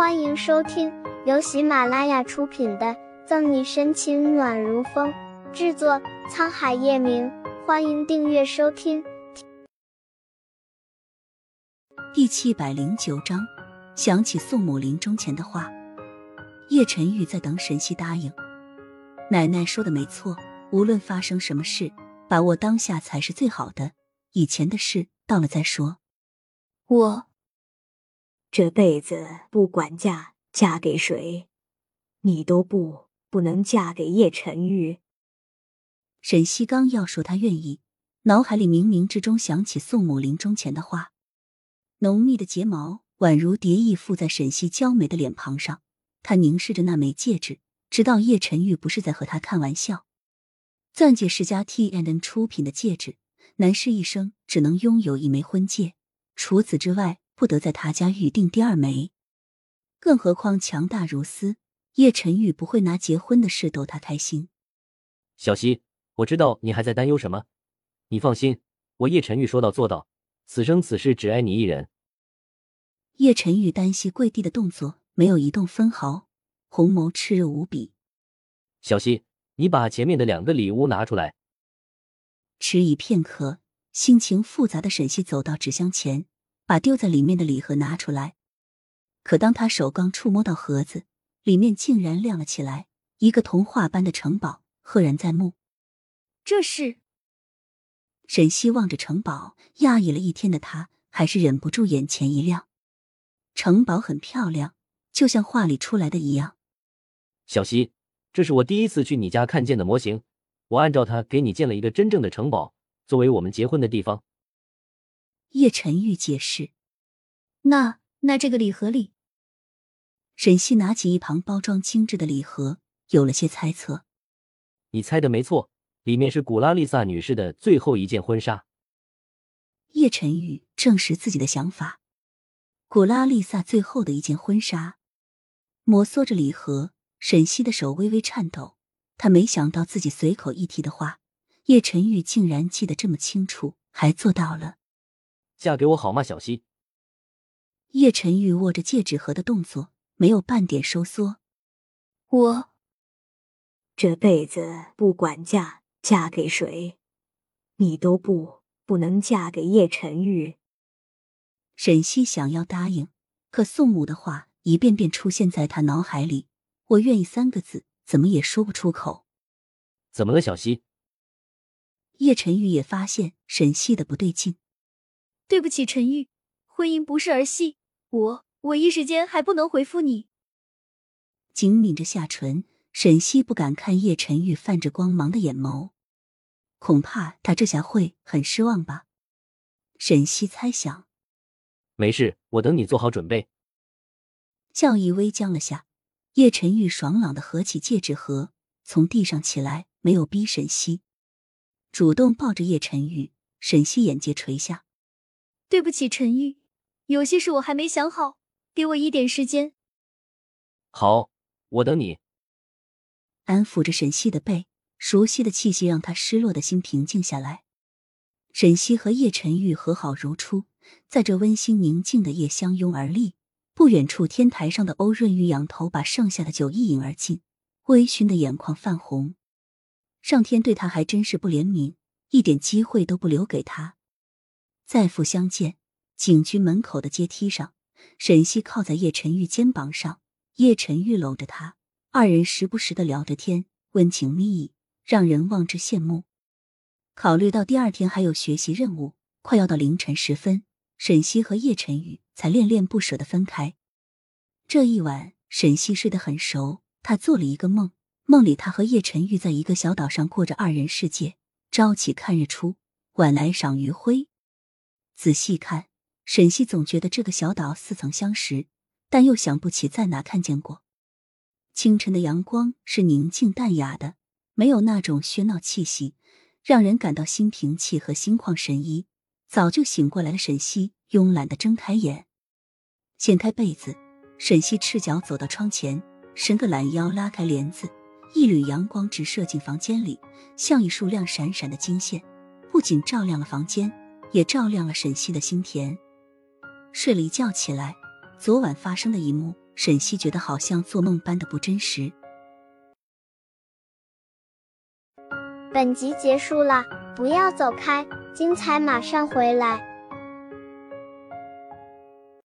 欢迎收听由喜马拉雅出品的《赠你深情暖如风》，制作沧海夜明。欢迎订阅收听。第七百零九章，想起宋母临终前的话，叶晨玉在等沈西答应。奶奶说的没错，无论发生什么事，把握当下才是最好的。以前的事到了再说。我。这辈子不管嫁嫁给谁，你都不不能嫁给叶晨玉。沈西刚要说他愿意，脑海里冥冥之中想起宋母临终前的话。浓密的睫毛宛如蝶翼附在沈西娇美的脸庞上，他凝视着那枚戒指，直到叶晨玉不是在和他开玩笑。钻戒世家 T N N 出品的戒指，男士一生只能拥有一枚婚戒，除此之外。不得在他家预定第二枚，更何况强大如斯，叶晨玉不会拿结婚的事逗他开心。小溪，我知道你还在担忧什么，你放心，我叶晨玉说到做到，此生此世只爱你一人。叶晨玉单膝跪地的动作没有移动分毫，红眸炽热无比。小溪，你把前面的两个礼物拿出来。迟疑片刻，心情复杂的沈西走到纸箱前。把丢在里面的礼盒拿出来，可当他手刚触摸到盒子，里面竟然亮了起来，一个童话般的城堡赫然在目。这是沈西望着城堡，压抑了一天的他，还是忍不住眼前一亮。城堡很漂亮，就像画里出来的一样。小西，这是我第一次去你家看见的模型，我按照它给你建了一个真正的城堡，作为我们结婚的地方。叶晨玉解释：“那那这个礼盒里。”沈西拿起一旁包装精致的礼盒，有了些猜测。你猜的没错，里面是古拉丽萨女士的最后一件婚纱。叶晨玉证实自己的想法：古拉丽萨最后的一件婚纱。摩挲着礼盒，沈西的手微微颤抖。他没想到自己随口一提的话，叶晨玉竟然记得这么清楚，还做到了。嫁给我好吗，小溪？叶晨玉握着戒指盒的动作没有半点收缩。我这辈子不管嫁嫁给谁，你都不不能嫁给叶晨玉。沈西想要答应，可宋母的话一遍遍出现在他脑海里。我愿意三个字怎么也说不出口。怎么了，小溪？叶晨玉也发现沈西的不对劲。对不起，陈玉，婚姻不是儿戏，我我一时间还不能回复你。紧抿着下唇，沈西不敢看叶晨玉泛着光芒的眼眸，恐怕他这下会很失望吧？沈西猜想。没事，我等你做好准备。笑意微僵了下，叶晨玉爽朗的合起戒指盒，从地上起来，没有逼沈西，主动抱着叶晨玉。沈西眼睫垂下。对不起，陈玉，有些事我还没想好，给我一点时间。好，我等你。安抚着沈西的背，熟悉的气息让他失落的心平静下来。沈西和叶晨玉和好如初，在这温馨宁静的夜相拥而立。不远处天台上的欧润玉仰头把剩下的酒一饮而尽，微醺的眼眶泛红。上天对他还真是不怜悯，一点机会都不留给他。再复相见，警局门口的阶梯上，沈西靠在叶晨玉肩膀上，叶晨玉搂着她，二人时不时的聊着天，温情蜜意，让人望之羡慕。考虑到第二天还有学习任务，快要到凌晨时分，沈西和叶晨玉才恋恋不舍的分开。这一晚，沈西睡得很熟，他做了一个梦，梦里他和叶晨玉在一个小岛上过着二人世界，朝起看日出，晚来赏余晖。仔细看，沈西总觉得这个小岛似曾相识，但又想不起在哪看见过。清晨的阳光是宁静淡雅的，没有那种喧闹气息，让人感到心平气和、心旷神怡。早就醒过来的，沈西慵懒的睁开眼，掀开被子，沈西赤脚走到窗前，伸个懒腰，拉开帘子，一缕阳光直射进房间里，像一束亮闪闪的金线，不仅照亮了房间。也照亮了沈西的心田。睡了一觉起来，昨晚发生的一幕沈西觉得好像做梦般的不真实。本集结束了，不要走开，精彩马上回来。